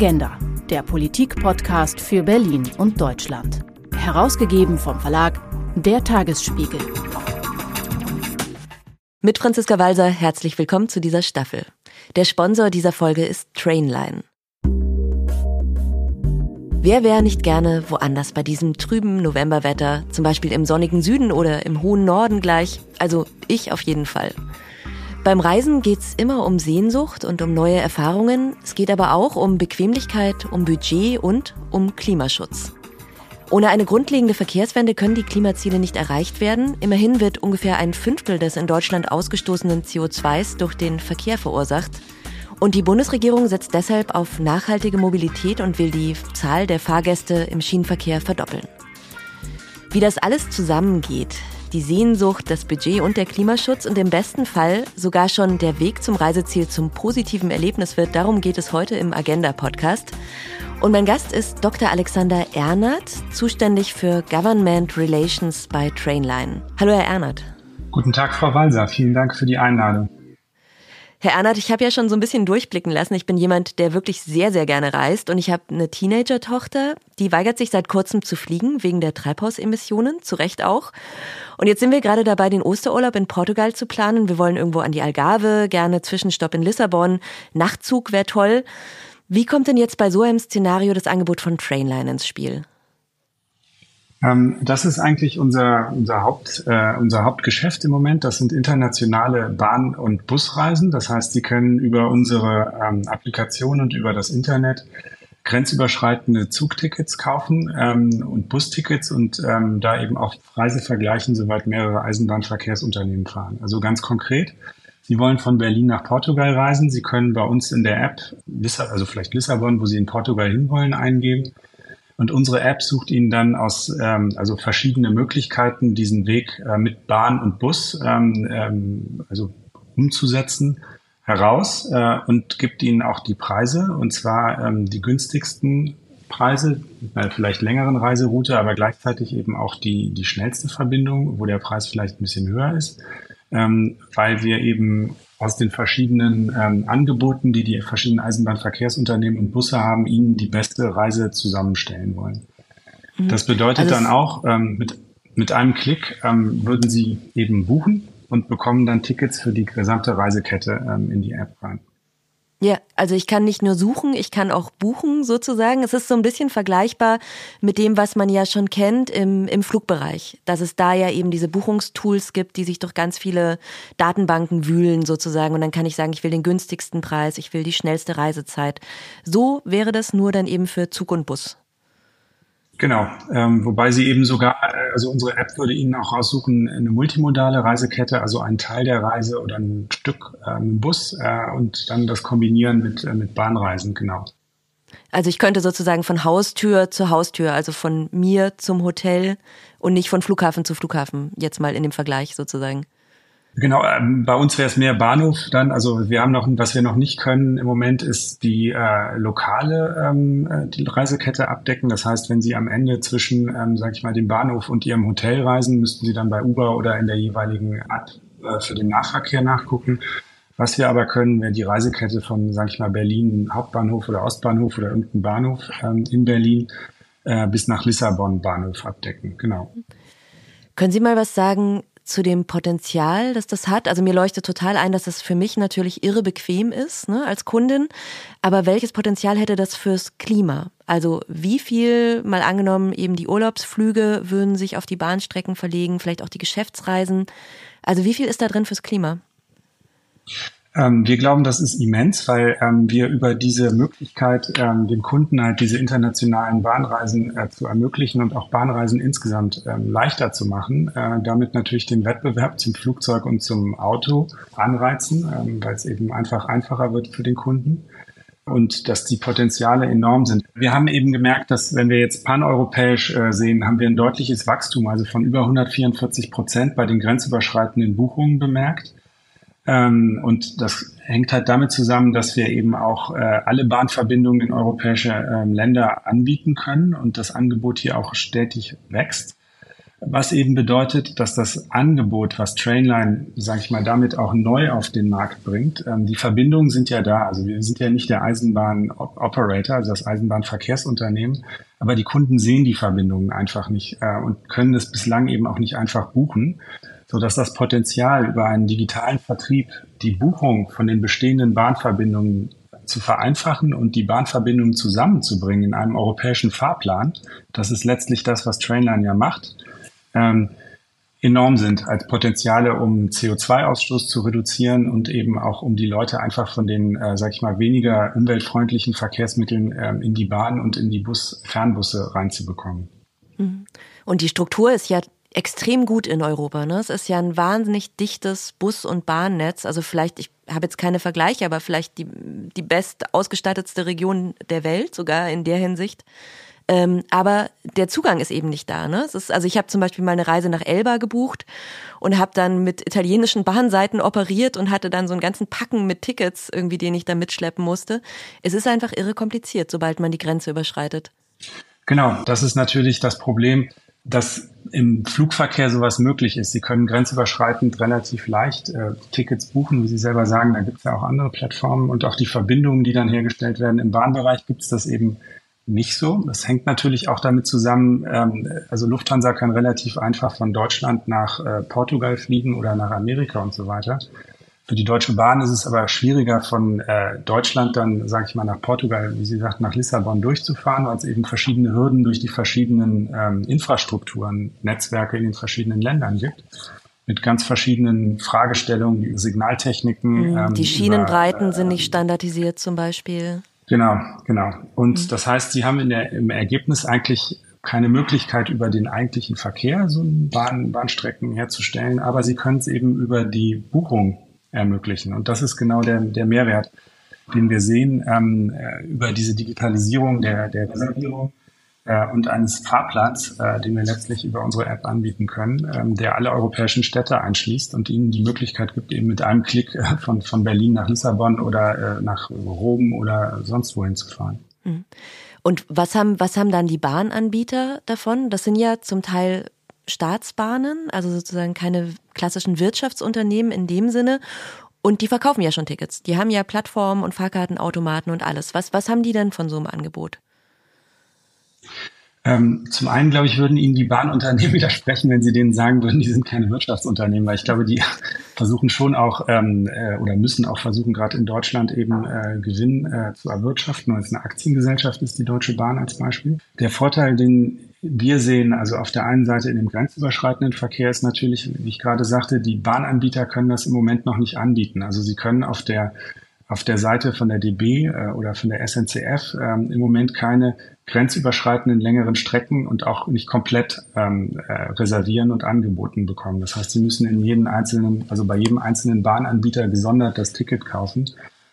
Agenda, der Politik-Podcast für Berlin und Deutschland. Herausgegeben vom Verlag Der Tagesspiegel. Mit Franziska Walser herzlich willkommen zu dieser Staffel. Der Sponsor dieser Folge ist Trainline. Wer wäre nicht gerne woanders bei diesem trüben Novemberwetter, zum Beispiel im sonnigen Süden oder im hohen Norden gleich? Also ich auf jeden Fall. Beim Reisen geht's immer um Sehnsucht und um neue Erfahrungen. Es geht aber auch um Bequemlichkeit, um Budget und um Klimaschutz. Ohne eine grundlegende Verkehrswende können die Klimaziele nicht erreicht werden. Immerhin wird ungefähr ein Fünftel des in Deutschland ausgestoßenen CO2s durch den Verkehr verursacht. Und die Bundesregierung setzt deshalb auf nachhaltige Mobilität und will die Zahl der Fahrgäste im Schienenverkehr verdoppeln. Wie das alles zusammengeht, die Sehnsucht, das Budget und der Klimaschutz und im besten Fall sogar schon der Weg zum Reiseziel zum positiven Erlebnis wird. Darum geht es heute im Agenda-Podcast. Und mein Gast ist Dr. Alexander Ernert, zuständig für Government Relations bei Trainline. Hallo, Herr Ernert. Guten Tag, Frau Walser. Vielen Dank für die Einladung. Herr Ernert, ich habe ja schon so ein bisschen durchblicken lassen. Ich bin jemand, der wirklich sehr, sehr gerne reist. Und ich habe eine Teenager-Tochter, die weigert sich seit kurzem zu fliegen, wegen der Treibhausemissionen, zu Recht auch. Und jetzt sind wir gerade dabei, den Osterurlaub in Portugal zu planen. Wir wollen irgendwo an die Algarve, gerne Zwischenstopp in Lissabon. Nachtzug wäre toll. Wie kommt denn jetzt bei so einem Szenario das Angebot von Trainline ins Spiel? Ähm, das ist eigentlich unser, unser, Haupt, äh, unser Hauptgeschäft im Moment. Das sind internationale Bahn- und Busreisen. Das heißt, Sie können über unsere ähm, Applikation und über das Internet grenzüberschreitende Zugtickets kaufen ähm, und Bustickets und ähm, da eben auch Preise vergleichen, soweit mehrere Eisenbahnverkehrsunternehmen fahren. Also ganz konkret, Sie wollen von Berlin nach Portugal reisen. Sie können bei uns in der App, also vielleicht Lissabon, wo Sie in Portugal hinwollen, eingeben und unsere App sucht Ihnen dann aus ähm, also verschiedene Möglichkeiten, diesen Weg äh, mit Bahn und Bus ähm, ähm, also umzusetzen heraus äh, und gibt Ihnen auch die Preise. Und zwar ähm, die günstigsten Preise, äh, vielleicht längeren Reiseroute, aber gleichzeitig eben auch die, die schnellste Verbindung, wo der Preis vielleicht ein bisschen höher ist, ähm, weil wir eben aus den verschiedenen ähm, Angeboten, die die verschiedenen Eisenbahnverkehrsunternehmen und Busse haben, ihnen die beste Reise zusammenstellen wollen. Mhm. Das bedeutet also dann auch, ähm, mit, mit einem Klick ähm, würden Sie eben buchen und bekommen dann Tickets für die gesamte Reisekette ähm, in die App rein. Ja, also ich kann nicht nur suchen, ich kann auch buchen sozusagen. Es ist so ein bisschen vergleichbar mit dem, was man ja schon kennt im, im Flugbereich. Dass es da ja eben diese Buchungstools gibt, die sich durch ganz viele Datenbanken wühlen sozusagen. Und dann kann ich sagen, ich will den günstigsten Preis, ich will die schnellste Reisezeit. So wäre das nur dann eben für Zug und Bus. Genau, ähm, wobei sie eben sogar, äh, also unsere App würde Ihnen auch raussuchen, eine multimodale Reisekette, also einen Teil der Reise oder ein Stück ähm, Bus äh, und dann das kombinieren mit, äh, mit Bahnreisen, genau. Also ich könnte sozusagen von Haustür zu Haustür, also von mir zum Hotel und nicht von Flughafen zu Flughafen, jetzt mal in dem Vergleich sozusagen. Genau, ähm, bei uns wäre es mehr Bahnhof dann. Also wir haben noch, was wir noch nicht können im Moment, ist die äh, lokale ähm, äh, die Reisekette abdecken. Das heißt, wenn Sie am Ende zwischen, ähm, sage ich mal, dem Bahnhof und Ihrem Hotel reisen, müssten Sie dann bei Uber oder in der jeweiligen App äh, für den Nachverkehr nachgucken. Was wir aber können, wäre die Reisekette von, sage ich mal, Berlin Hauptbahnhof oder Ostbahnhof oder irgendein Bahnhof ähm, in Berlin äh, bis nach Lissabon Bahnhof abdecken. Genau. Können Sie mal was sagen zu dem Potenzial, das das hat. Also mir leuchtet total ein, dass das für mich natürlich irre bequem ist ne, als Kundin. Aber welches Potenzial hätte das fürs Klima? Also wie viel, mal angenommen, eben die Urlaubsflüge würden sich auf die Bahnstrecken verlegen, vielleicht auch die Geschäftsreisen. Also wie viel ist da drin fürs Klima? Ähm, wir glauben, das ist immens, weil ähm, wir über diese Möglichkeit, ähm, dem Kunden halt diese internationalen Bahnreisen äh, zu ermöglichen und auch Bahnreisen insgesamt ähm, leichter zu machen, äh, damit natürlich den Wettbewerb zum Flugzeug und zum Auto anreizen, ähm, weil es eben einfach einfacher wird für den Kunden und dass die Potenziale enorm sind. Wir haben eben gemerkt, dass wenn wir jetzt paneuropäisch äh, sehen, haben wir ein deutliches Wachstum, also von über 144 Prozent bei den grenzüberschreitenden Buchungen bemerkt. Ähm, und das hängt halt damit zusammen, dass wir eben auch äh, alle Bahnverbindungen in europäische ähm, Länder anbieten können und das Angebot hier auch stetig wächst. was eben bedeutet, dass das Angebot, was Trainline, sage ich mal, damit auch neu auf den Markt bringt, ähm, die Verbindungen sind ja da. Also wir sind ja nicht der Eisenbahn-Operator, also das Eisenbahnverkehrsunternehmen, aber die Kunden sehen die Verbindungen einfach nicht äh, und können es bislang eben auch nicht einfach buchen, so dass das Potenzial über einen digitalen Vertrieb die Buchung von den bestehenden Bahnverbindungen zu vereinfachen und die Bahnverbindungen zusammenzubringen in einem europäischen Fahrplan, das ist letztlich das, was Trainline ja macht, ähm, enorm sind als Potenziale, um CO2-Ausstoß zu reduzieren und eben auch um die Leute einfach von den, äh, sag ich mal, weniger umweltfreundlichen Verkehrsmitteln ähm, in die Bahn und in die Bus Fernbusse reinzubekommen. Mhm. Und die Struktur ist ja extrem gut in Europa. Ne? Es ist ja ein wahnsinnig dichtes Bus- und Bahnnetz. Also vielleicht, ich habe jetzt keine Vergleiche, aber vielleicht die, die best ausgestattetste Region der Welt, sogar in der Hinsicht. Ähm, aber der Zugang ist eben nicht da. Ne? Es ist, also ich habe zum Beispiel mal eine Reise nach Elba gebucht und habe dann mit italienischen Bahnseiten operiert und hatte dann so einen ganzen Packen mit Tickets irgendwie, den ich da mitschleppen musste. Es ist einfach irre kompliziert, sobald man die Grenze überschreitet. Genau, das ist natürlich das Problem, dass im Flugverkehr sowas möglich ist. Sie können grenzüberschreitend relativ leicht äh, Tickets buchen, wie Sie selber sagen. Da gibt es ja auch andere Plattformen und auch die Verbindungen, die dann hergestellt werden. Im Bahnbereich gibt es das eben nicht so. Das hängt natürlich auch damit zusammen, ähm, also Lufthansa kann relativ einfach von Deutschland nach äh, Portugal fliegen oder nach Amerika und so weiter. Für die Deutsche Bahn ist es aber schwieriger, von äh, Deutschland dann, sage ich mal, nach Portugal, wie Sie sagt, nach Lissabon durchzufahren, weil es eben verschiedene Hürden durch die verschiedenen ähm, Infrastrukturen, Netzwerke in den verschiedenen Ländern gibt mit ganz verschiedenen Fragestellungen, Signaltechniken. Mhm. Die Schienenbreiten über, äh, sind nicht standardisiert zum Beispiel. Genau, genau. Und mhm. das heißt, sie haben in der, im Ergebnis eigentlich keine Möglichkeit, über den eigentlichen Verkehr so Bahn, Bahnstrecken herzustellen, aber sie können es eben über die Buchung ermöglichen. Und das ist genau der, der Mehrwert, den wir sehen ähm, äh, über diese Digitalisierung der, der Reservierung äh, und eines Fahrplans, äh, den wir letztlich über unsere App anbieten können, ähm, der alle europäischen Städte einschließt und ihnen die Möglichkeit gibt, eben mit einem Klick äh, von, von Berlin nach Lissabon oder äh, nach Rom oder sonst wohin zu fahren. Mhm. Und was haben, was haben dann die Bahnanbieter davon? Das sind ja zum Teil Staatsbahnen, also sozusagen keine klassischen Wirtschaftsunternehmen in dem Sinne. Und die verkaufen ja schon Tickets. Die haben ja Plattformen und Fahrkartenautomaten und alles. Was, was haben die denn von so einem Angebot? Ähm, zum einen, glaube ich, würden Ihnen die Bahnunternehmen widersprechen, wenn Sie denen sagen würden, die sind keine Wirtschaftsunternehmen, weil ich glaube, die versuchen schon auch ähm, äh, oder müssen auch versuchen, gerade in Deutschland eben äh, Gewinn äh, zu erwirtschaften. Als eine Aktiengesellschaft ist die Deutsche Bahn als Beispiel. Der Vorteil, den wir sehen, also auf der einen Seite in dem grenzüberschreitenden Verkehr ist natürlich, wie ich gerade sagte, die Bahnanbieter können das im Moment noch nicht anbieten. Also sie können auf der auf der Seite von der DB äh, oder von der SNCF ähm, im Moment keine grenzüberschreitenden längeren Strecken und auch nicht komplett ähm, äh, reservieren und angeboten bekommen. Das heißt, sie müssen in jedem einzelnen, also bei jedem einzelnen Bahnanbieter gesondert das Ticket kaufen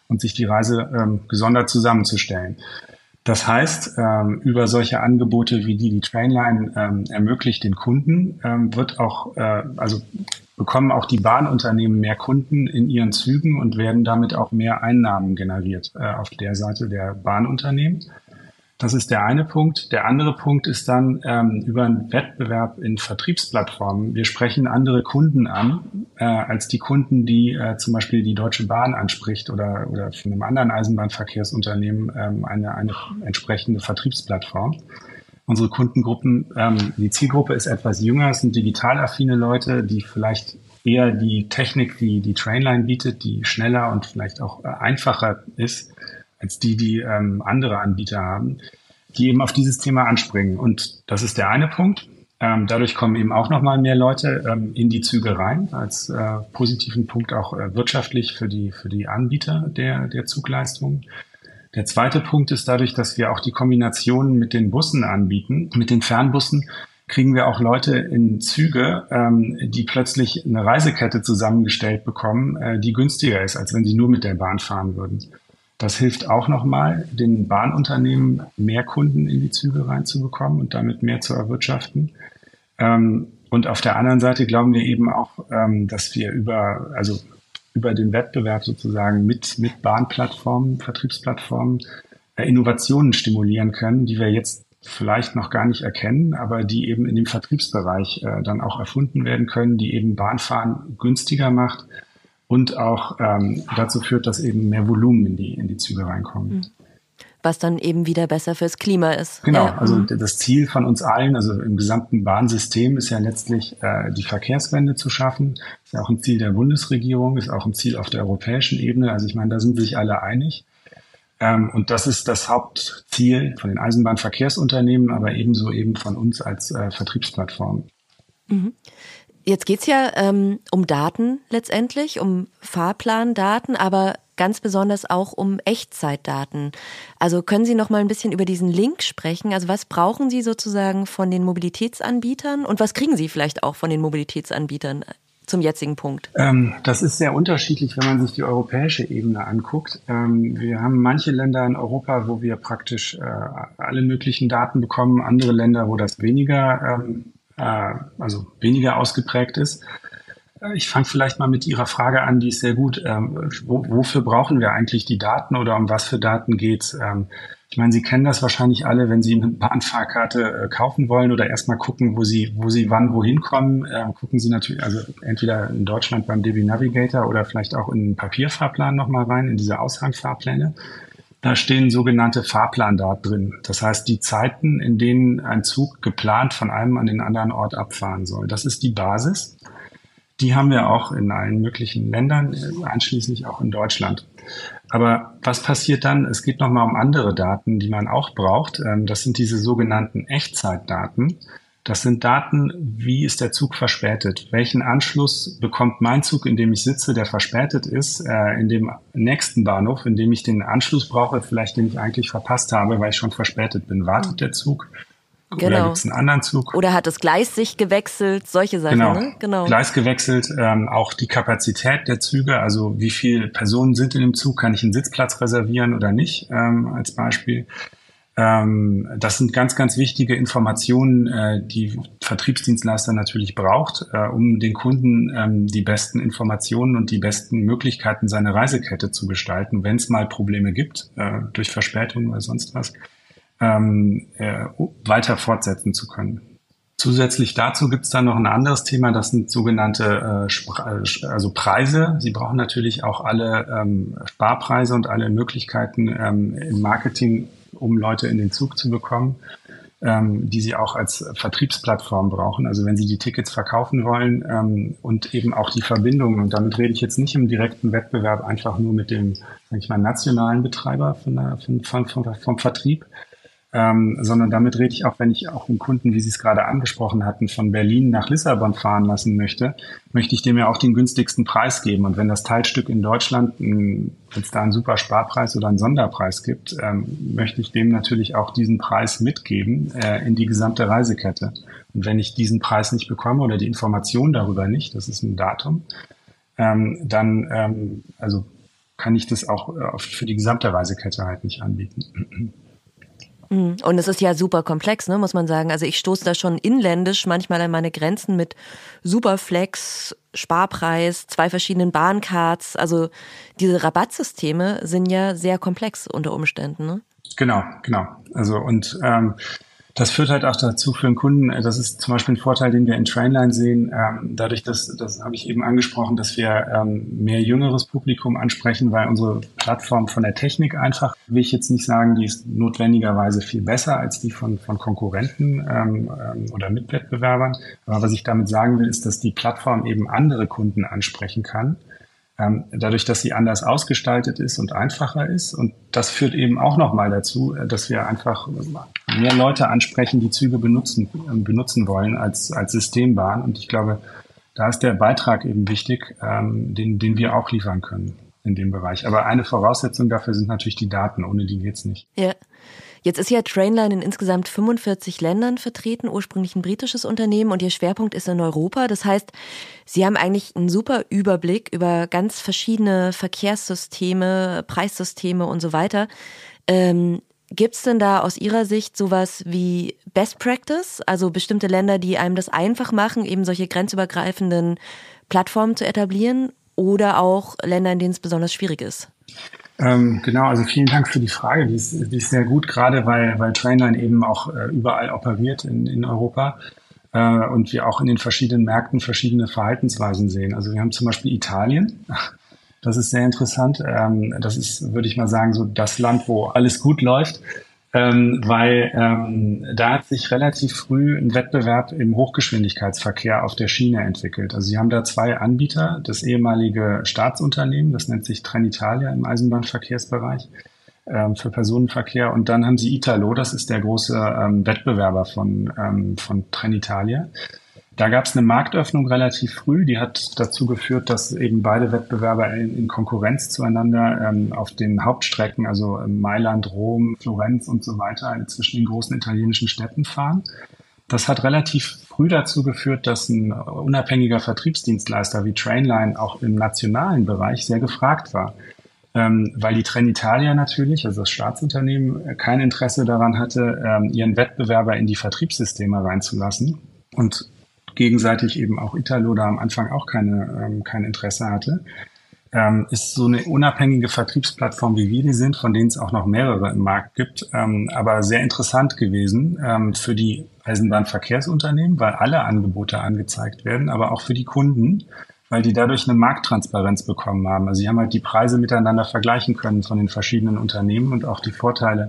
und sich die Reise ähm, gesondert zusammenzustellen. Das heißt, ähm, über solche Angebote wie die, die Trainline ähm, ermöglicht den Kunden, ähm, wird auch, äh, also bekommen auch die Bahnunternehmen mehr Kunden in ihren Zügen und werden damit auch mehr Einnahmen generiert äh, auf der Seite der Bahnunternehmen. Das ist der eine Punkt. Der andere Punkt ist dann ähm, über einen Wettbewerb in Vertriebsplattformen. Wir sprechen andere Kunden an äh, als die Kunden, die äh, zum Beispiel die Deutsche Bahn anspricht oder, oder von einem anderen Eisenbahnverkehrsunternehmen ähm, eine, eine entsprechende Vertriebsplattform. Unsere Kundengruppen, ähm, die Zielgruppe ist etwas jünger, es sind digital affine Leute, die vielleicht eher die Technik, die die Trainline bietet, die schneller und vielleicht auch äh, einfacher ist, als die, die ähm, andere Anbieter haben, die eben auf dieses Thema anspringen. Und das ist der eine Punkt. Ähm, dadurch kommen eben auch nochmal mehr Leute ähm, in die Züge rein, als äh, positiven Punkt auch äh, wirtschaftlich für die, für die Anbieter der, der Zugleistungen. Der zweite Punkt ist dadurch, dass wir auch die Kombinationen mit den Bussen anbieten, mit den Fernbussen, kriegen wir auch Leute in Züge, ähm, die plötzlich eine Reisekette zusammengestellt bekommen, äh, die günstiger ist, als wenn sie nur mit der Bahn fahren würden. Das hilft auch nochmal, den Bahnunternehmen mehr Kunden in die Züge reinzubekommen und damit mehr zu erwirtschaften. Ähm, und auf der anderen Seite glauben wir eben auch, ähm, dass wir über, also über den Wettbewerb sozusagen mit, mit Bahnplattformen, Vertriebsplattformen, äh, Innovationen stimulieren können, die wir jetzt vielleicht noch gar nicht erkennen, aber die eben in dem Vertriebsbereich äh, dann auch erfunden werden können, die eben Bahnfahren günstiger macht und auch ähm, dazu führt, dass eben mehr Volumen in die, in die Züge reinkommen. Mhm. Was dann eben wieder besser fürs Klima ist. Genau, ja. also mhm. das Ziel von uns allen, also im gesamten Bahnsystem, ist ja letztlich äh, die Verkehrswende zu schaffen. Ist ja auch ein Ziel der Bundesregierung, ist auch ein Ziel auf der europäischen Ebene. Also ich meine, da sind sich alle einig. Ähm, und das ist das Hauptziel von den Eisenbahnverkehrsunternehmen, aber ebenso eben von uns als äh, Vertriebsplattform. Mhm. Jetzt geht's ja ähm, um Daten letztendlich, um Fahrplandaten, aber ganz besonders auch um Echtzeitdaten. Also können Sie noch mal ein bisschen über diesen Link sprechen? Also was brauchen Sie sozusagen von den Mobilitätsanbietern und was kriegen Sie vielleicht auch von den Mobilitätsanbietern zum jetzigen Punkt? Ähm, das ist sehr unterschiedlich, wenn man sich die europäische Ebene anguckt. Ähm, wir haben manche Länder in Europa, wo wir praktisch äh, alle möglichen Daten bekommen, andere Länder, wo das weniger, ähm, äh, also weniger ausgeprägt ist. Äh, ich fange vielleicht mal mit Ihrer Frage an, die ist sehr gut. Ähm, wo, wofür brauchen wir eigentlich die Daten oder um was für Daten geht's? Ähm, ich meine, Sie kennen das wahrscheinlich alle, wenn Sie eine Bahnfahrkarte äh, kaufen wollen oder erstmal gucken, wo Sie, wo Sie wann wohin kommen, äh, gucken Sie natürlich, also entweder in Deutschland beim DB Navigator oder vielleicht auch in den Papierfahrplan nochmal rein, in diese Aushangfahrpläne. Da stehen sogenannte Fahrplandaten drin. Das heißt, die Zeiten, in denen ein Zug geplant von einem an den anderen Ort abfahren soll. Das ist die Basis. Die haben wir auch in allen möglichen Ländern, äh, einschließlich auch in Deutschland. Aber was passiert dann? Es geht nochmal um andere Daten, die man auch braucht. Ähm, das sind diese sogenannten Echtzeitdaten. Das sind Daten, wie ist der Zug verspätet? Welchen Anschluss bekommt mein Zug, in dem ich sitze, der verspätet ist, äh, in dem nächsten Bahnhof, in dem ich den Anschluss brauche, vielleicht den ich eigentlich verpasst habe, weil ich schon verspätet bin? Wartet der Zug? Genau. Oder gibt es einen anderen Zug? Oder hat das Gleis sich gewechselt? Solche Sachen, genau. ne? Genau. Gleis gewechselt, ähm, auch die Kapazität der Züge, also wie viele Personen sind in dem Zug, kann ich einen Sitzplatz reservieren oder nicht, ähm, als Beispiel. Ähm, das sind ganz, ganz wichtige Informationen, äh, die Vertriebsdienstleister natürlich braucht, äh, um den Kunden ähm, die besten Informationen und die besten Möglichkeiten seiner Reisekette zu gestalten, wenn es mal Probleme gibt, äh, durch Verspätung oder sonst was ähm, äh, weiter fortsetzen zu können. Zusätzlich dazu gibt es dann noch ein anderes Thema, das sind sogenannte äh, also Preise. Sie brauchen natürlich auch alle ähm, Sparpreise und alle Möglichkeiten ähm, im Marketing, um Leute in den Zug zu bekommen, ähm, die sie auch als Vertriebsplattform brauchen. Also wenn sie die Tickets verkaufen wollen ähm, und eben auch die Verbindungen. Und damit rede ich jetzt nicht im direkten Wettbewerb einfach nur mit dem, sag ich mal, nationalen Betreiber von der, von, von, vom, vom Vertrieb, ähm, sondern damit rede ich auch, wenn ich auch einen Kunden, wie Sie es gerade angesprochen hatten, von Berlin nach Lissabon fahren lassen möchte, möchte ich dem ja auch den günstigsten Preis geben. Und wenn das Teilstück in Deutschland, wenn es da einen super Sparpreis oder einen Sonderpreis gibt, ähm, möchte ich dem natürlich auch diesen Preis mitgeben äh, in die gesamte Reisekette. Und wenn ich diesen Preis nicht bekomme oder die Information darüber nicht, das ist ein Datum, ähm, dann ähm, also kann ich das auch äh, für die gesamte Reisekette halt nicht anbieten. Mhm. Und es ist ja super komplex, ne, muss man sagen. Also ich stoße da schon inländisch manchmal an meine Grenzen mit Superflex, Sparpreis, zwei verschiedenen Bahncards. Also diese Rabattsysteme sind ja sehr komplex unter Umständen. Ne? Genau, genau. Also und ähm, das führt halt auch dazu für einen Kunden, äh, das ist zum Beispiel ein Vorteil, den wir in Trainline sehen, ähm, dadurch, dass, das habe ich eben angesprochen, dass wir ähm, mehr jüngeres Publikum ansprechen, weil unsere Plattform von der Technik einfach, will ich jetzt nicht sagen, die ist notwendigerweise viel besser als die von, von Konkurrenten ähm, oder Mitwettbewerbern. Aber was ich damit sagen will, ist, dass die Plattform eben andere Kunden ansprechen kann dadurch, dass sie anders ausgestaltet ist und einfacher ist. Und das führt eben auch nochmal dazu, äh, dass wir einfach mehr Leute ansprechen, die Züge benutzen, äh, benutzen wollen als, als Systembahn. Und ich glaube, da ist der Beitrag eben wichtig, ähm, den, den wir auch liefern können in dem Bereich. Aber eine Voraussetzung dafür sind natürlich die Daten. Ohne die geht's nicht. Ja. Jetzt ist ja Trainline in insgesamt 45 Ländern vertreten, ursprünglich ein britisches Unternehmen und ihr Schwerpunkt ist in Europa. Das heißt, Sie haben eigentlich einen super Überblick über ganz verschiedene Verkehrssysteme, Preissysteme und so weiter. Ähm, Gibt es denn da aus Ihrer Sicht sowas wie Best Practice, also bestimmte Länder, die einem das einfach machen, eben solche grenzübergreifenden Plattformen zu etablieren oder auch Länder, in denen es besonders schwierig ist? Ähm, genau, also vielen Dank für die Frage. Die ist, die ist sehr gut, gerade weil, weil Trainline eben auch äh, überall operiert in, in Europa äh, und wir auch in den verschiedenen Märkten verschiedene Verhaltensweisen sehen. Also wir haben zum Beispiel Italien. Das ist sehr interessant. Ähm, das ist, würde ich mal sagen, so das Land, wo alles gut läuft ähm, weil ähm, da hat sich relativ früh ein Wettbewerb im Hochgeschwindigkeitsverkehr auf der Schiene entwickelt. Also sie haben da zwei Anbieter, das ehemalige Staatsunternehmen, das nennt sich Trenitalia im Eisenbahnverkehrsbereich ähm, für Personenverkehr und dann haben sie Italo, das ist der große ähm, Wettbewerber von, ähm, von Trenitalia. Da gab es eine Marktöffnung relativ früh, die hat dazu geführt, dass eben beide Wettbewerber in, in Konkurrenz zueinander ähm, auf den Hauptstrecken, also Mailand, Rom, Florenz und so weiter, zwischen den großen italienischen Städten fahren. Das hat relativ früh dazu geführt, dass ein unabhängiger Vertriebsdienstleister wie Trainline auch im nationalen Bereich sehr gefragt war. Ähm, weil die Trenitalia natürlich, also das Staatsunternehmen, kein Interesse daran hatte, ähm, ihren Wettbewerber in die Vertriebssysteme reinzulassen. Und gegenseitig eben auch Italo da am Anfang auch keine, ähm, kein Interesse hatte, ähm, ist so eine unabhängige Vertriebsplattform, wie wir die sind, von denen es auch noch mehrere im Markt gibt, ähm, aber sehr interessant gewesen ähm, für die Eisenbahnverkehrsunternehmen, weil alle Angebote angezeigt werden, aber auch für die Kunden, weil die dadurch eine Markttransparenz bekommen haben. Also sie haben halt die Preise miteinander vergleichen können von den verschiedenen Unternehmen und auch die Vorteile,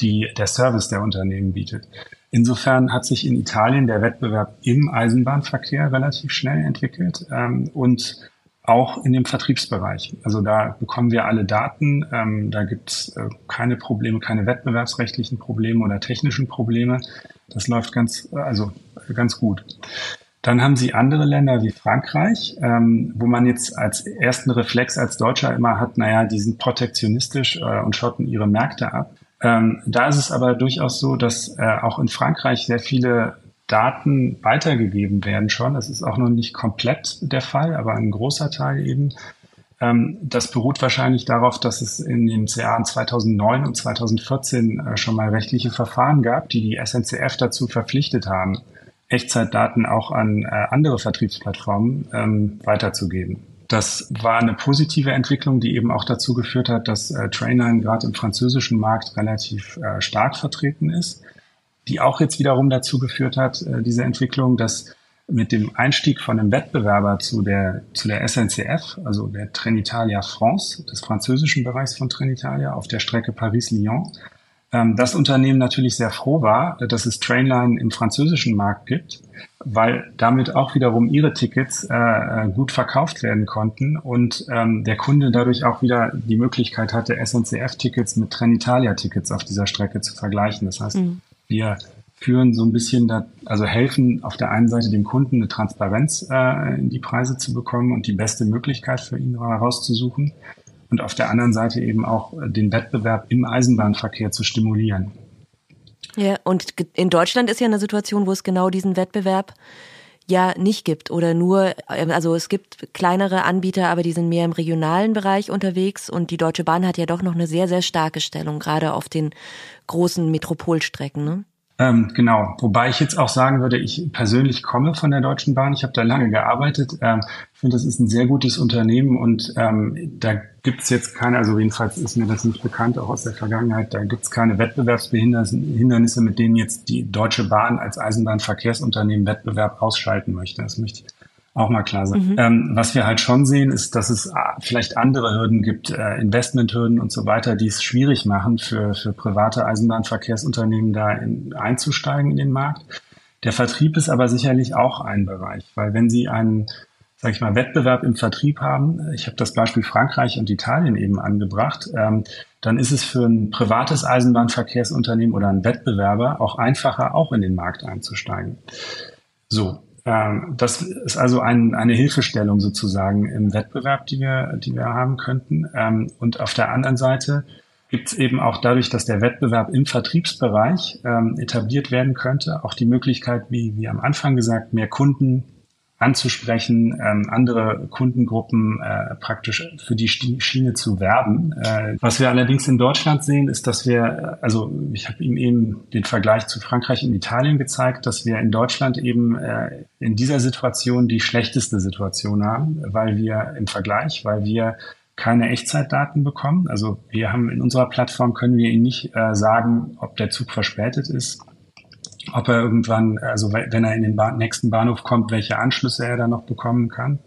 die der Service der Unternehmen bietet. Insofern hat sich in Italien der Wettbewerb im Eisenbahnverkehr relativ schnell entwickelt ähm, und auch in dem Vertriebsbereich. Also da bekommen wir alle Daten, ähm, da gibt es äh, keine Probleme, keine wettbewerbsrechtlichen Probleme oder technischen Probleme. Das läuft ganz, also ganz gut. Dann haben Sie andere Länder wie Frankreich, ähm, wo man jetzt als ersten Reflex als Deutscher immer hat, naja, die sind protektionistisch äh, und schotten ihre Märkte ab. Ähm, da ist es aber durchaus so, dass äh, auch in Frankreich sehr viele Daten weitergegeben werden schon. Das ist auch noch nicht komplett der Fall, aber ein großer Teil eben. Ähm, das beruht wahrscheinlich darauf, dass es in den Jahren 2009 und 2014 äh, schon mal rechtliche Verfahren gab, die die SNCF dazu verpflichtet haben, Echtzeitdaten auch an äh, andere Vertriebsplattformen ähm, weiterzugeben. Das war eine positive Entwicklung, die eben auch dazu geführt hat, dass äh, Trainline gerade im französischen Markt relativ äh, stark vertreten ist, die auch jetzt wiederum dazu geführt hat, äh, diese Entwicklung, dass mit dem Einstieg von einem Wettbewerber zu der, zu der SNCF, also der Trenitalia France, des französischen Bereichs von Trenitalia auf der Strecke Paris-Lyon, das Unternehmen natürlich sehr froh war, dass es Trainline im französischen Markt gibt, weil damit auch wiederum ihre Tickets äh, äh gut verkauft werden konnten und ähm, der Kunde dadurch auch wieder die Möglichkeit hatte, SNCF-Tickets mit Trenitalia-Tickets auf dieser Strecke zu vergleichen. Das heißt, mhm. wir führen so ein bisschen, da, also helfen auf der einen Seite dem Kunden eine Transparenz äh, in die Preise zu bekommen und die beste Möglichkeit für ihn herauszusuchen und auf der anderen Seite eben auch äh, den Wettbewerb im Eisenbahnverkehr zu stimulieren. Ja, und in Deutschland ist ja eine Situation, wo es genau diesen Wettbewerb ja nicht gibt oder nur, ähm, also es gibt kleinere Anbieter, aber die sind mehr im regionalen Bereich unterwegs und die Deutsche Bahn hat ja doch noch eine sehr, sehr starke Stellung, gerade auf den großen Metropolstrecken. Ne? Ähm, genau, wobei ich jetzt auch sagen würde, ich persönlich komme von der Deutschen Bahn, ich habe da lange gearbeitet. Ähm, ich finde, das ist ein sehr gutes Unternehmen und ähm, da gibt es jetzt keine, also jedenfalls ist mir das nicht bekannt, auch aus der Vergangenheit, da gibt es keine Wettbewerbsbehindernisse, mit denen jetzt die Deutsche Bahn als Eisenbahnverkehrsunternehmen Wettbewerb ausschalten möchte. Das möchte ich auch mal klar sein. Mhm. Ähm, was wir halt schon sehen, ist, dass es ah, vielleicht andere Hürden gibt, äh, Investmenthürden und so weiter, die es schwierig machen für, für private Eisenbahnverkehrsunternehmen da in, einzusteigen in den Markt. Der Vertrieb ist aber sicherlich auch ein Bereich, weil wenn Sie einen, sag ich mal, Wettbewerb im Vertrieb haben, ich habe das Beispiel Frankreich und Italien eben angebracht, ähm, dann ist es für ein privates Eisenbahnverkehrsunternehmen oder einen Wettbewerber auch einfacher, auch in den Markt einzusteigen. So, das ist also ein, eine Hilfestellung sozusagen im Wettbewerb, die wir, die wir haben könnten. Ähm, und auf der anderen Seite gibt es eben auch dadurch, dass der Wettbewerb im Vertriebsbereich ähm, etabliert werden könnte, auch die Möglichkeit, wie, wie am Anfang gesagt, mehr Kunden anzusprechen, ähm, andere Kundengruppen äh, praktisch für die Schiene zu werben. Äh, was wir allerdings in Deutschland sehen, ist, dass wir, also ich habe ihm eben den Vergleich zu Frankreich und Italien gezeigt, dass wir in Deutschland eben äh, in dieser Situation die schlechteste Situation haben, weil wir im Vergleich, weil wir keine Echtzeitdaten bekommen. Also wir haben in unserer Plattform können wir Ihnen nicht äh, sagen, ob der Zug verspätet ist, ob er irgendwann, also wenn er in den nächsten Bahnhof kommt, welche Anschlüsse er da noch bekommen kann.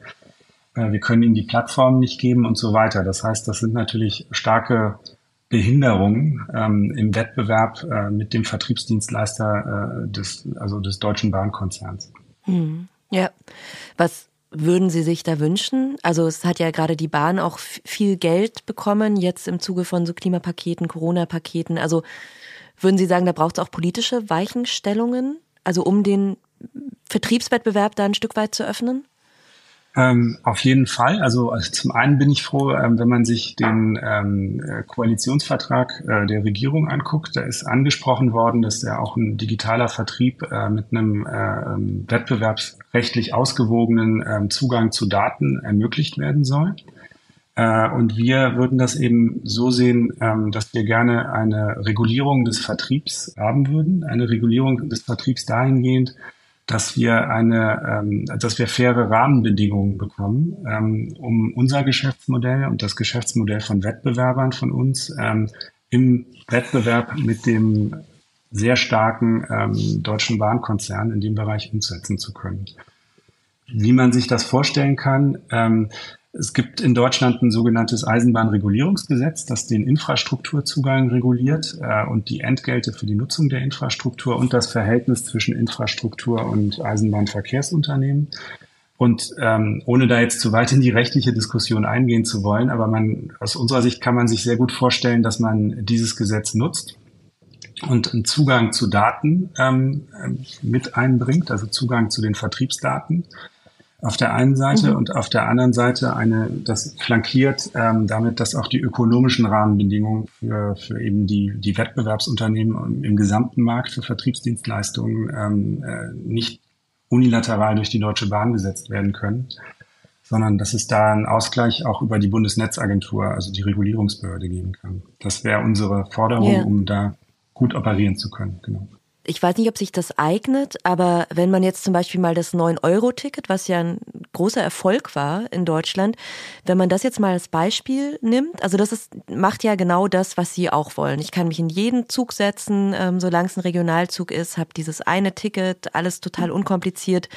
Äh, wir können ihm die Plattform nicht geben und so weiter. Das heißt, das sind natürlich starke Behinderungen ähm, im Wettbewerb äh, mit dem Vertriebsdienstleister äh, des, also des deutschen Bahnkonzerns. Hm. Ja, was würden Sie sich da wünschen? Also es hat ja gerade die Bahn auch viel Geld bekommen, jetzt im Zuge von so Klimapaketen, Corona-Paketen. Also würden Sie sagen, da braucht es auch politische Weichenstellungen, also um den Vertriebswettbewerb da ein Stück weit zu öffnen? Ähm, auf jeden Fall. Also, also, zum einen bin ich froh, ähm, wenn man sich den ähm, äh, Koalitionsvertrag äh, der Regierung anguckt. Da ist angesprochen worden, dass ja auch ein digitaler Vertrieb äh, mit einem äh, ähm, wettbewerbsrechtlich ausgewogenen ähm, Zugang zu Daten ermöglicht werden soll. Äh, und wir würden das eben so sehen, ähm, dass wir gerne eine Regulierung des Vertriebs haben würden, eine Regulierung des Vertriebs dahingehend, dass wir eine, ähm, dass wir faire Rahmenbedingungen bekommen, ähm, um unser Geschäftsmodell und das Geschäftsmodell von Wettbewerbern von uns im Wettbewerb mit dem sehr starken deutschen Bahnkonzern in dem Bereich umsetzen zu können. Wie man sich das vorstellen kann, es gibt in Deutschland ein sogenanntes Eisenbahnregulierungsgesetz, das den Infrastrukturzugang reguliert äh, und die Entgelte für die Nutzung der Infrastruktur und das Verhältnis zwischen Infrastruktur und Eisenbahnverkehrsunternehmen. Und ähm, ohne da jetzt zu weit in die rechtliche Diskussion eingehen zu wollen, aber man aus unserer Sicht kann man sich sehr gut vorstellen, dass man dieses Gesetz nutzt und einen Zugang zu Daten ähm, mit einbringt, also Zugang zu den Vertriebsdaten auf der einen Seite mhm. und auf der anderen Seite eine, das flankiert ähm, damit, dass auch die ökonomischen Rahmenbedingungen für, für eben die, die Wettbewerbsunternehmen im gesamten Markt für Vertriebsdienstleistungen ähm, äh, nicht unilateral durch die Deutsche Bahn gesetzt werden können, sondern dass es da einen Ausgleich auch über die Bundesnetzagentur, also die Regulierungsbehörde geben kann. Das wäre unsere Forderung, yeah. um da gut operieren zu können. Genau ich weiß nicht, ob sich das eignet, aber wenn man jetzt zum Beispiel mal das 9-Euro-Ticket, was ja ein großer Erfolg war in Deutschland, wenn man das jetzt mal als Beispiel nimmt, also das ist, macht ja genau das, was Sie auch wollen. Ich kann mich in jeden Zug setzen, ähm, solange es ein Regionalzug ist, habe dieses eine Ticket, alles total unkompliziert,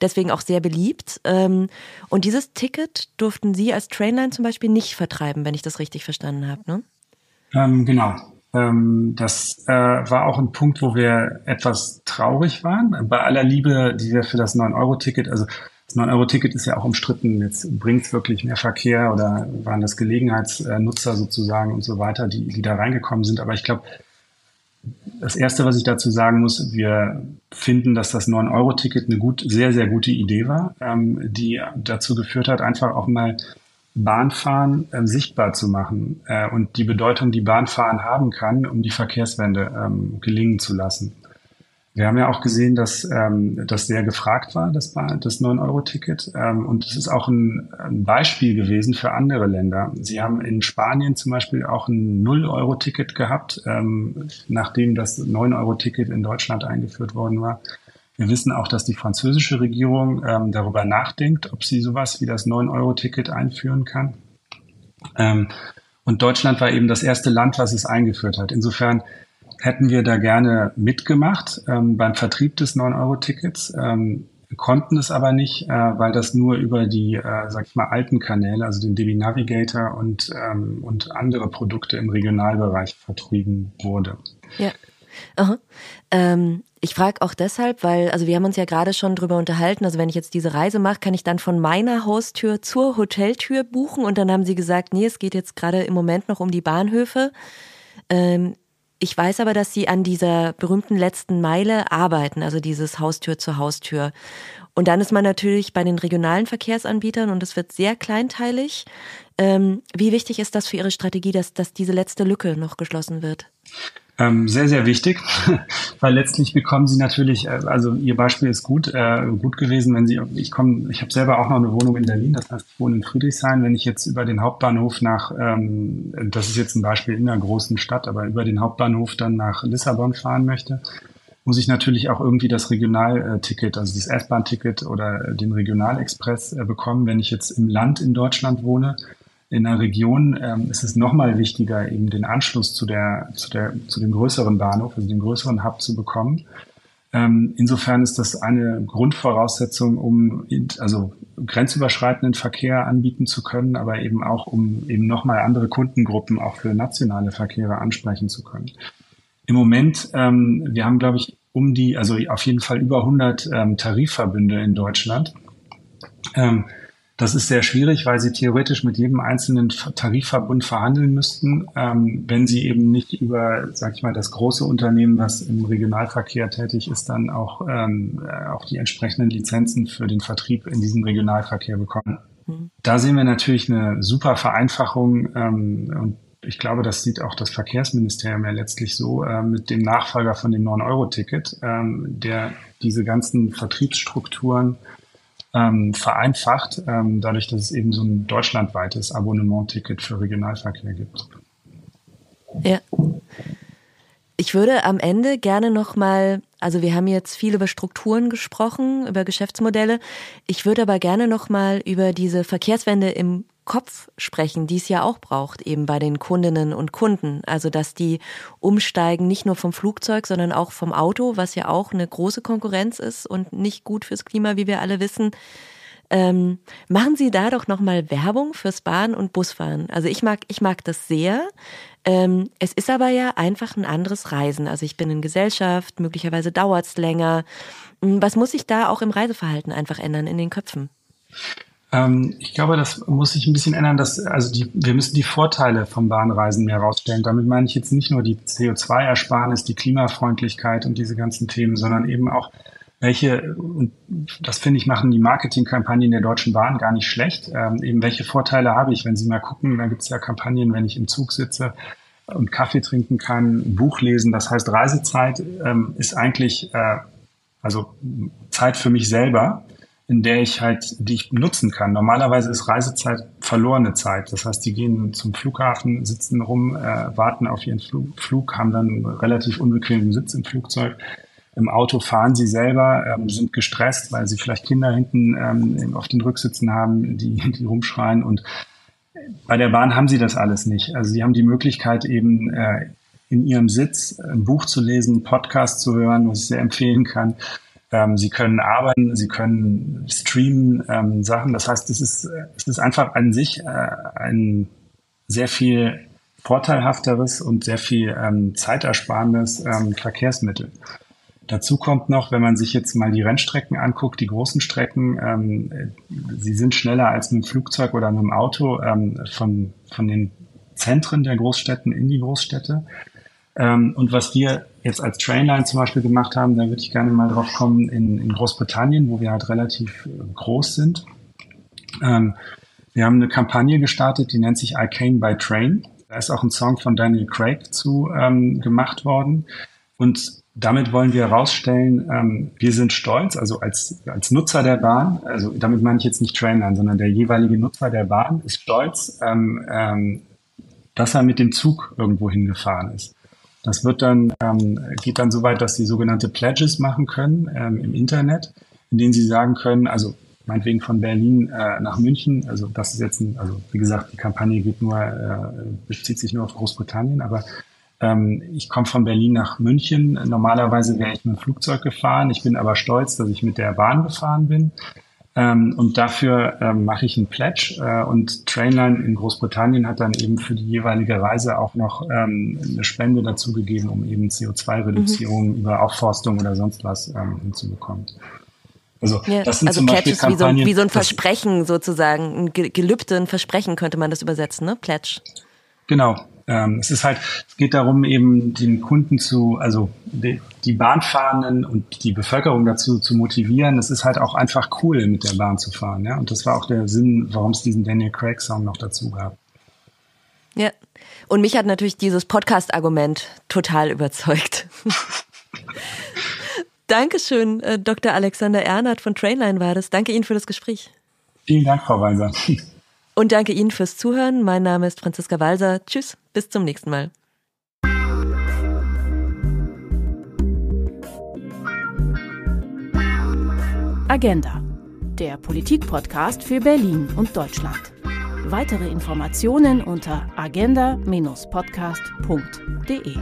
deswegen auch sehr beliebt. Ähm, und dieses Ticket durften Sie als Trainline zum Beispiel nicht vertreiben, wenn ich das richtig verstanden habe, ne? Ähm, genau. Ähm, das äh, war auch ein Punkt, wo wir etwas traurig waren. Bei aller Liebe, die wir für das 9-Euro-Ticket, also das 9-Euro-Ticket ist ja auch umstritten. Jetzt bringt es wirklich mehr Verkehr oder waren das Gelegenheitsnutzer sozusagen und so weiter, die, die da reingekommen sind. Aber ich glaube, das Erste, was ich dazu sagen muss, wir finden, dass das 9-Euro-Ticket eine gut, sehr, sehr gute Idee war, ähm, die dazu geführt hat, einfach auch mal Bahnfahren äh, sichtbar zu machen äh, und die Bedeutung, die Bahnfahren haben kann, um die Verkehrswende ähm, gelingen zu lassen. Wir haben ja auch gesehen, dass ähm, das sehr gefragt war, das, das 9-Euro-Ticket. Ähm, und es ist auch ein, ein, Beispiel gewesen für andere Länder. Sie haben in Spanien zum Beispiel auch ein 0-Euro-Ticket gehabt, ähm, nachdem das 9-Euro-Ticket in Deutschland eingeführt worden war. Wir wissen auch, dass die französische Regierung ähm, darüber nachdenkt, ob sie sowas wie das 9-Euro-Ticket einführen kann. Ähm, und Deutschland war eben das erste Land, was es eingeführt hat. Insofern hätten wir da gerne mitgemacht ähm, beim Vertrieb des 9-Euro-Tickets, ähm, konnten es aber nicht, äh, weil das nur über die, äh, sag ich mal, alten Kanäle, also den DB Navigator und, ähm, und andere Produkte im Regionalbereich vertrieben wurde. Ja. Aha. Ähm, ich frage auch deshalb, weil, also wir haben uns ja gerade schon drüber unterhalten, also wenn ich jetzt diese Reise mache, kann ich dann von meiner Haustür zur Hoteltür buchen und dann haben sie gesagt, nee, es geht jetzt gerade im Moment noch um die Bahnhöfe. Ähm, ich weiß aber, dass sie an dieser berühmten letzten Meile arbeiten, also dieses Haustür zu Haustür. Und dann ist man natürlich bei den regionalen Verkehrsanbietern und es wird sehr kleinteilig. Ähm, wie wichtig ist das für Ihre Strategie, dass, dass diese letzte Lücke noch geschlossen wird? Ähm, sehr, sehr wichtig, weil letztlich bekommen Sie natürlich, äh, also Ihr Beispiel ist gut, äh, gut gewesen, wenn Sie, ich komme, ich habe selber auch noch eine Wohnung in Berlin, das heißt, ich wohne in Friedrichshain, wenn ich jetzt über den Hauptbahnhof nach, ähm, das ist jetzt ein Beispiel in einer großen Stadt, aber über den Hauptbahnhof dann nach Lissabon fahren möchte, muss ich natürlich auch irgendwie das Regionalticket, also das S-Bahn-Ticket oder den Regionalexpress äh, bekommen. Wenn ich jetzt im Land in Deutschland wohne, In der Region ähm, ist es nochmal wichtiger, eben den Anschluss zu der, zu der, zu dem größeren Bahnhof, also dem größeren Hub zu bekommen. Ähm, insofern ist das eine Grundvoraussetzung, um also grenzüberschreitenden Verkehr anbieten zu können, aber eben auch, um eben nochmal andere Kundengruppen auch für nationale Verkehre ansprechen zu können. Im Moment, ähm, wir haben, glaube ich, um die, also auf jeden Fall über 100 ähm, Tarifverbünde in Deutschland. Ähm, das ist sehr schwierig, weil sie theoretisch mit jedem einzelnen Tarifverbund verhandeln müssten, ähm, wenn sie eben nicht über, sag ich mal, das große Unternehmen, was im Regionalverkehr tätig ist, dann auch, ähm, äh, auch die entsprechenden Lizenzen für den Vertrieb in diesem Regionalverkehr bekommen. Mhm. Da sehen wir natürlich eine super Vereinfachung ähm, und ich glaube, das sieht auch das Verkehrsministerium ja letztlich so äh, mit dem Nachfolger von dem 9-Euro-Ticket, ähm, der diese ganzen Vertriebsstrukturen ähm, vereinfacht, ähm, dadurch, dass es eben so ein deutschlandweites Abonnementticket für Regionalverkehr gibt. Ja. Ich würde am Ende gerne noch mal, also wir haben jetzt viel über Strukturen gesprochen, über Geschäftsmodelle. Ich würde aber gerne noch mal über diese Verkehrswende im Kopf sprechen, die es ja auch braucht, eben bei den Kundinnen und Kunden. Also, dass die umsteigen, nicht nur vom Flugzeug, sondern auch vom Auto, was ja auch eine große Konkurrenz ist und nicht gut fürs Klima, wie wir alle wissen. Ähm, machen Sie da doch nochmal Werbung fürs Bahn- und Busfahren. Also ich mag, ich mag das sehr. Ähm, es ist aber ja einfach ein anderes Reisen. Also ich bin in Gesellschaft, möglicherweise dauert es länger. Hm, was muss sich da auch im Reiseverhalten einfach ändern in den Köpfen? Ähm, ich glaube, das muss sich ein bisschen ändern. Dass, also die, wir müssen die Vorteile vom Bahnreisen mehr rausstellen. Damit meine ich jetzt nicht nur die CO2-Ersparnis, die Klimafreundlichkeit und diese ganzen Themen, sondern eben auch welche, und das finde ich, machen die Marketingkampagnen der Deutschen Bahn gar nicht schlecht. Ähm, eben welche Vorteile habe ich, wenn Sie mal gucken, da gibt es ja Kampagnen, wenn ich im Zug sitze und Kaffee trinken kann, Buch lesen. Das heißt, Reisezeit ähm, ist eigentlich äh, also Zeit für mich selber in der ich halt, die ich nutzen kann. Normalerweise ist Reisezeit verlorene Zeit. Das heißt, die gehen zum Flughafen, sitzen rum, äh, warten auf ihren Flug, Flug, haben dann einen relativ unbequemen Sitz im Flugzeug. Im Auto fahren sie selber, ähm, sind gestresst, weil sie vielleicht Kinder hinten ähm, auf den Rücksitzen haben, die, die rumschreien. Und bei der Bahn haben sie das alles nicht. Also sie haben die Möglichkeit eben äh, in ihrem Sitz ein Buch zu lesen, einen Podcast zu hören, was ich sehr empfehlen kann ähm, sie können arbeiten, sie können streamen ähm, Sachen. Das heißt, es ist, ist einfach an sich äh, ein sehr viel vorteilhafteres und sehr viel ähm, zeitersparendes ähm, Verkehrsmittel. Dazu kommt noch, wenn man sich jetzt mal die Rennstrecken anguckt, die großen Strecken, ähm, sie sind schneller als mit dem Flugzeug oder mit dem Auto ähm, von, von den Zentren der Großstädten in die Großstädte. Ähm, und was wir jetzt als Trainline zum Beispiel gemacht haben, da würde ich gerne mal drauf kommen, in, in Großbritannien, wo wir halt relativ äh, groß sind. Ähm, wir haben eine Kampagne gestartet, die nennt sich I Came by Train. Da ist auch ein Song von Daniel Craig zu ähm, gemacht worden. Und damit wollen wir herausstellen, ähm, wir sind stolz, also als, als Nutzer der Bahn, also damit meine ich jetzt nicht Trainline, sondern der jeweilige Nutzer der Bahn ist stolz, ähm, ähm, dass er mit dem Zug irgendwo hingefahren ist. Das wird dann, ähm, geht dann so weit, dass sie sogenannte Pledges machen können ähm, im Internet, in denen sie sagen können, also meinetwegen von Berlin äh, nach München, also das ist jetzt ein, also wie gesagt, die Kampagne geht nur, äh, bezieht sich nur auf Großbritannien, aber ähm, ich komme von Berlin nach München. Normalerweise wäre ich mit dem Flugzeug gefahren. Ich bin aber stolz, dass ich mit der Bahn gefahren bin. Ähm, und dafür ähm, mache ich einen Pledge. Äh, und Trainline in Großbritannien hat dann eben für die jeweilige Reise auch noch ähm, eine Spende dazugegeben, um eben CO2-Reduzierung mhm. über Aufforstung oder sonst was ähm, hinzubekommen. Also, ja, das sind also zum Pledge Beispiel ist wie so, wie so ein Versprechen sozusagen, ein Gelübde, ein Versprechen könnte man das übersetzen, ne? Pledge. Genau, ähm, es ist halt, es geht darum, eben den Kunden zu, also die, die Bahnfahrenden und die Bevölkerung dazu zu motivieren. Es ist halt auch einfach cool, mit der Bahn zu fahren. Ja? Und das war auch der Sinn, warum es diesen Daniel Craig Song noch dazu gab. Ja. Und mich hat natürlich dieses Podcast-Argument total überzeugt. Dankeschön, äh, Dr. Alexander Ernert von Trainline war das. Danke Ihnen für das Gespräch. Vielen Dank, Frau Weiser. Und danke Ihnen fürs Zuhören. Mein Name ist Franziska Walser. Tschüss, bis zum nächsten Mal. Agenda, der Politikpodcast für Berlin und Deutschland. Weitere Informationen unter agenda-podcast.de.